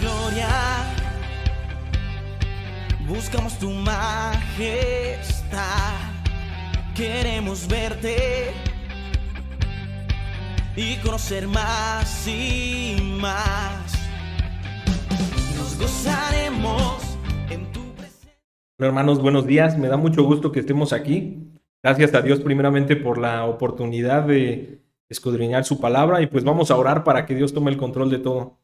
gloria, buscamos tu majestad, queremos verte y conocer más y más. Nos gozaremos en tu presencia. Hermanos, buenos días. Me da mucho gusto que estemos aquí. Gracias a Dios primeramente por la oportunidad de escudriñar su palabra y pues vamos a orar para que Dios tome el control de todo.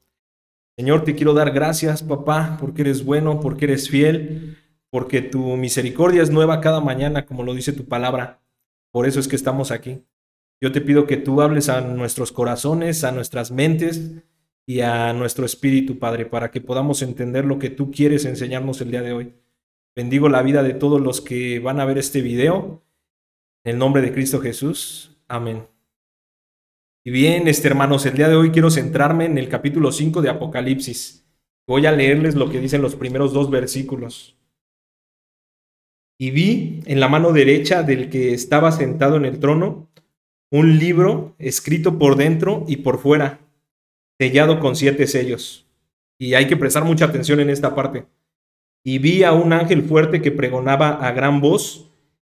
Señor, te quiero dar gracias, papá, porque eres bueno, porque eres fiel, porque tu misericordia es nueva cada mañana, como lo dice tu palabra. Por eso es que estamos aquí. Yo te pido que tú hables a nuestros corazones, a nuestras mentes y a nuestro espíritu, Padre, para que podamos entender lo que tú quieres enseñarnos el día de hoy. Bendigo la vida de todos los que van a ver este video. En el nombre de Cristo Jesús. Amén. Y bien, este, hermanos, el día de hoy quiero centrarme en el capítulo 5 de Apocalipsis. Voy a leerles lo que dicen los primeros dos versículos. Y vi en la mano derecha del que estaba sentado en el trono un libro escrito por dentro y por fuera, sellado con siete sellos. Y hay que prestar mucha atención en esta parte. Y vi a un ángel fuerte que pregonaba a gran voz,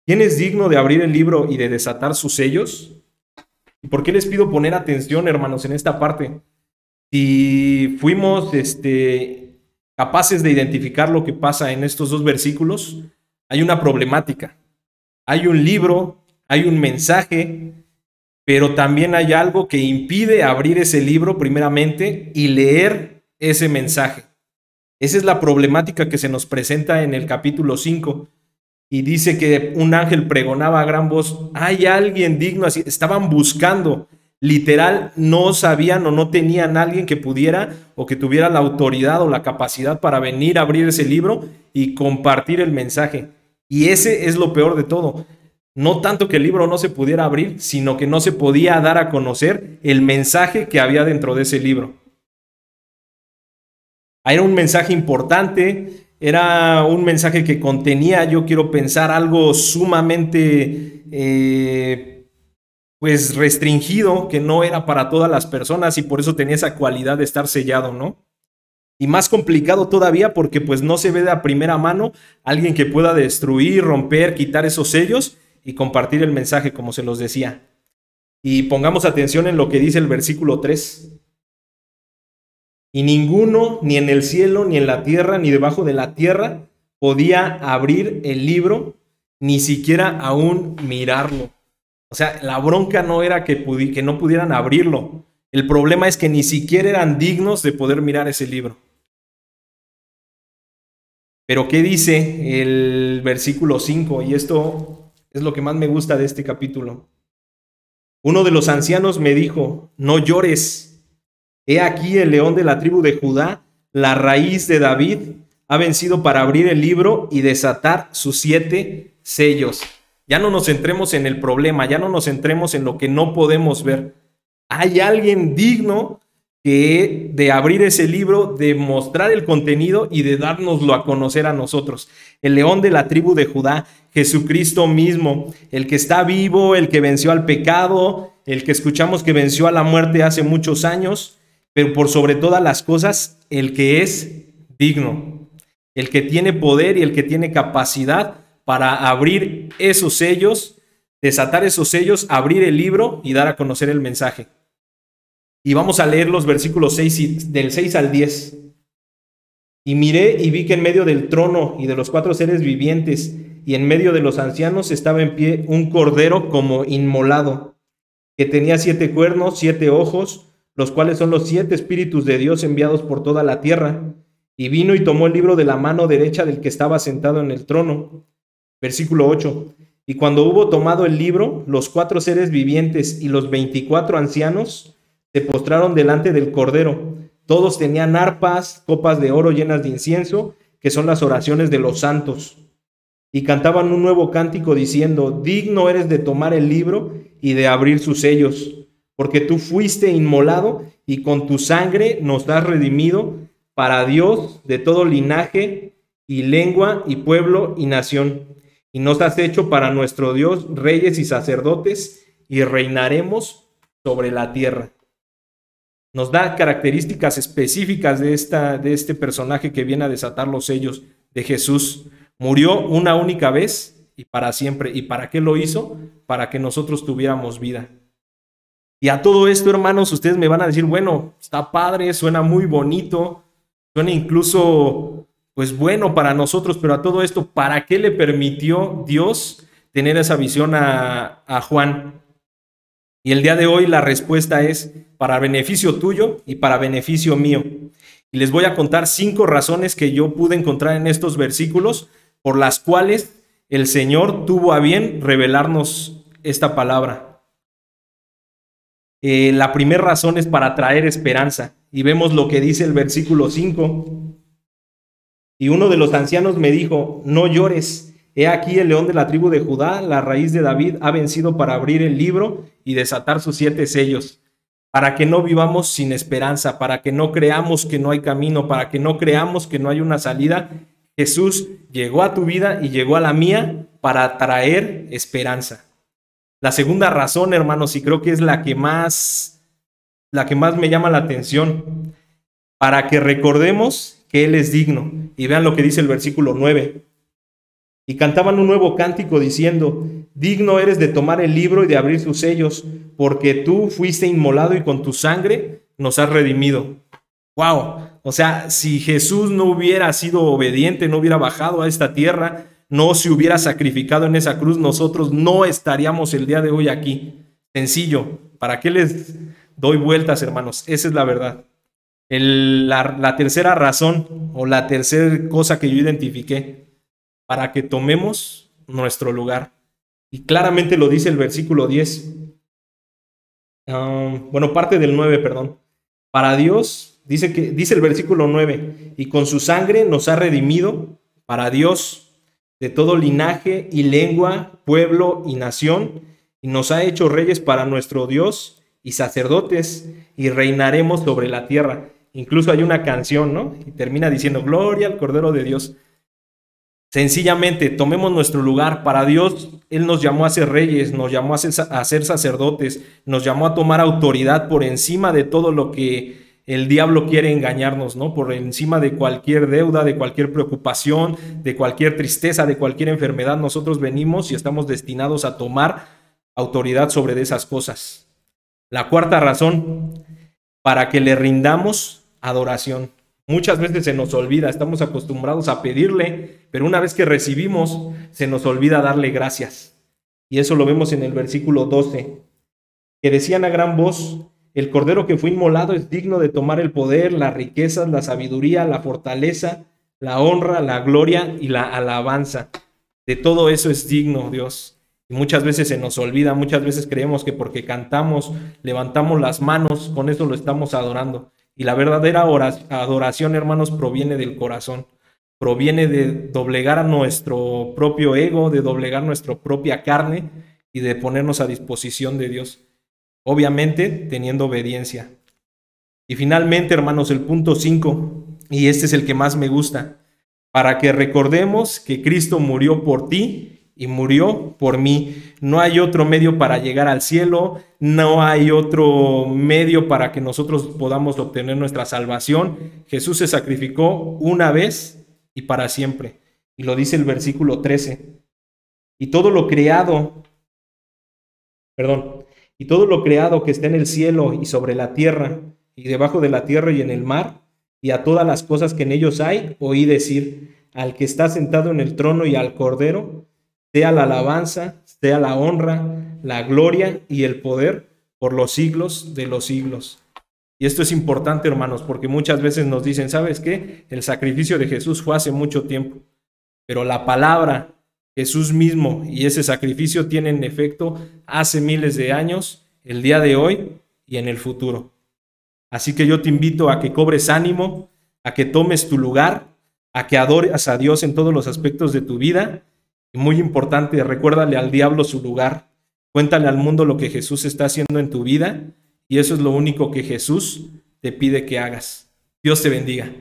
¿quién es digno de abrir el libro y de desatar sus sellos? ¿Y por qué les pido poner atención, hermanos, en esta parte? Si fuimos este, capaces de identificar lo que pasa en estos dos versículos, hay una problemática. Hay un libro, hay un mensaje, pero también hay algo que impide abrir ese libro primeramente y leer ese mensaje. Esa es la problemática que se nos presenta en el capítulo 5 y dice que un ángel pregonaba a gran voz, hay alguien digno, estaban buscando, literal, no sabían o no tenían alguien que pudiera o que tuviera la autoridad o la capacidad para venir a abrir ese libro y compartir el mensaje. Y ese es lo peor de todo. No tanto que el libro no se pudiera abrir, sino que no se podía dar a conocer el mensaje que había dentro de ese libro. Era un mensaje importante, era un mensaje que contenía, yo quiero pensar, algo sumamente, eh, pues restringido, que no era para todas las personas y por eso tenía esa cualidad de estar sellado, ¿no? Y más complicado todavía porque pues no se ve de a primera mano alguien que pueda destruir, romper, quitar esos sellos y compartir el mensaje, como se los decía. Y pongamos atención en lo que dice el versículo 3. Y ninguno, ni en el cielo, ni en la tierra, ni debajo de la tierra, podía abrir el libro, ni siquiera aún mirarlo. O sea, la bronca no era que, no pudieran abrirlo. El problema es que ni siquiera eran dignos de poder mirar ese libro. Pero ¿qué dice el versículo 5? Y esto es lo que más me gusta de este capítulo. Uno de los ancianos me dijo, no llores. He aquí el león de la tribu de Judá, la raíz de David, ha vencido para abrir el libro y desatar sus siete sellos. Ya no nos centremos en el problema, ya no nos centremos en lo que no podemos ver. Hay alguien digno que de abrir ese libro, de mostrar el contenido y de dárnoslo a conocer a nosotros. El león de la tribu de Judá, Jesucristo mismo, el que está vivo, el que venció al pecado, el que escuchamos que venció a la muerte hace muchos años, pero por sobre todas las cosas, el que es digno, el que tiene poder y el que tiene capacidad para abrir esos sellos, desatar esos sellos, abrir el libro y dar a conocer el mensaje. Y vamos a leer los versículos 6 del 6 al 10. Y miré y vi que en medio del trono y de los cuatro seres vivientes y en medio de los ancianos estaba en pie un cordero como inmolado, que tenía siete cuernos, siete ojos, los cuales son los siete espíritus de Dios enviados por toda la tierra. Y vino y tomó el libro de la mano derecha del que estaba sentado en el trono. Versículo 8. Y cuando hubo tomado el libro, los cuatro seres vivientes y los veinticuatro ancianos se postraron delante del Cordero. Todos tenían arpas, copas de oro llenas de incienso, que son las oraciones de los santos. Y cantaban un nuevo cántico diciendo, digno eres de tomar el libro y de abrir sus sellos porque tú fuiste inmolado y con tu sangre nos has redimido para Dios de todo linaje y lengua y pueblo y nación. Y nos has hecho para nuestro Dios reyes y sacerdotes y reinaremos sobre la tierra. nos da características específicas de, esta, de este personaje que viene a desatar los sellos de Jesús. Murió una única vez y para siempre. ¿Y para qué lo hizo? Para que nosotros tuviéramos vida. Y a todo esto, hermanos, ustedes me van a decir, bueno, está padre, suena muy bonito, suena incluso, pues bueno para nosotros, pero a todo esto, ¿para qué le permitió Dios tener esa visión a, a Juan? Y el día de hoy la respuesta es para beneficio tuyo y para beneficio mío. Y les voy a contar cinco razones que yo pude encontrar en estos versículos por las cuales el Señor tuvo a bien revelarnos esta palabra. Eh, la primera razón es para traer esperanza. Y vemos lo que dice el versículo 5. Y uno de los ancianos me dijo, no llores. He aquí el león de la tribu de Judá, la raíz de David, ha vencido para abrir el libro y desatar sus siete sellos, para que no vivamos sin esperanza, para que no creamos que no hay camino, para que no creamos que no hay una salida. Jesús llegó a tu vida y llegó a la mía para traer esperanza. La segunda razón, hermanos, y creo que es la que más, la que más me llama la atención, para que recordemos que Él es digno. Y vean lo que dice el versículo 9. Y cantaban un nuevo cántico diciendo, digno eres de tomar el libro y de abrir sus sellos, porque tú fuiste inmolado y con tu sangre nos has redimido. Wow, o sea, si Jesús no hubiera sido obediente, no hubiera bajado a esta tierra, no se hubiera sacrificado en esa cruz, nosotros no estaríamos el día de hoy aquí. Sencillo. ¿Para qué les doy vueltas, hermanos? Esa es la verdad. la, tercera razón o la tercera cosa que yo identifiqué, para que tomemos nuestro lugar. Y claramente lo dice el versículo 10. Um, bueno, parte del 9, perdón. Para Dios, dice, que, dice el versículo 9, y con su sangre nos ha redimido para Dios de todo linaje y lengua, pueblo y nación, y nos ha hecho reyes para nuestro Dios y sacerdotes, y reinaremos sobre la tierra. Incluso hay una canción, ¿no? Y termina diciendo, Gloria al Cordero de Dios. Sencillamente, tomemos nuestro lugar. Para Dios, Él nos llamó a ser reyes, nos llamó a ser, a ser sacerdotes, nos llamó a tomar autoridad por encima de todo lo que el diablo quiere engañarnos, ¿no? Por encima de cualquier deuda, de cualquier preocupación, de cualquier tristeza, de cualquier enfermedad, nosotros venimos y estamos destinados a tomar autoridad sobre esas cosas. La cuarta razón, para que le rindamos adoración. Muchas veces se nos olvida, estamos acostumbrados a pedirle, pero una vez que recibimos, se nos olvida darle gracias. Y eso lo vemos en el versículo 12, que decían a gran voz, el cordero que fue inmolado es digno de tomar el poder, las riquezas, la sabiduría, la fortaleza, la honra, la gloria y la alabanza. De todo eso es digno Dios. Muchas veces se nos olvida, muchas veces creemos que porque cantamos, levantamos las manos, con eso lo estamos adorando. Y la verdadera adoración, hermanos, proviene del corazón. Proviene de doblegar a nuestro propio ego, de doblegar nuestra propia carne y de ponernos a disposición de Dios obviamente teniendo obediencia. Y finalmente, hermanos, el punto 5, y este es el que más me gusta, para que recordemos que Cristo murió por ti y murió por mí. No hay otro medio para llegar al cielo, no hay otro medio para que nosotros podamos obtener nuestra salvación. Jesús se sacrificó una vez y para siempre. Y lo dice el versículo 13. Y todo lo creado, perdón, y todo lo creado que está en el cielo y sobre la tierra, y debajo de la tierra y en el mar, y a todas las cosas que en ellos hay, oí decir, al que está sentado en el trono y al cordero, sea la alabanza, sea la honra, la gloria y el poder por los siglos de los siglos. Y esto es importante, hermanos, porque muchas veces nos dicen, ¿sabes qué? El sacrificio de Jesús fue hace mucho tiempo, pero la palabra Jesús mismo y ese sacrificio tienen efecto hace miles de años, el día de hoy y en el futuro. Así que yo te invito a que cobres ánimo, a que tomes tu lugar, a que adores a Dios en todos los aspectos de tu vida. Muy importante, recuérdale al diablo su lugar. Cuéntale al mundo lo que Jesús está haciendo en tu vida y eso es lo único que Jesús te pide que hagas. Dios te bendiga.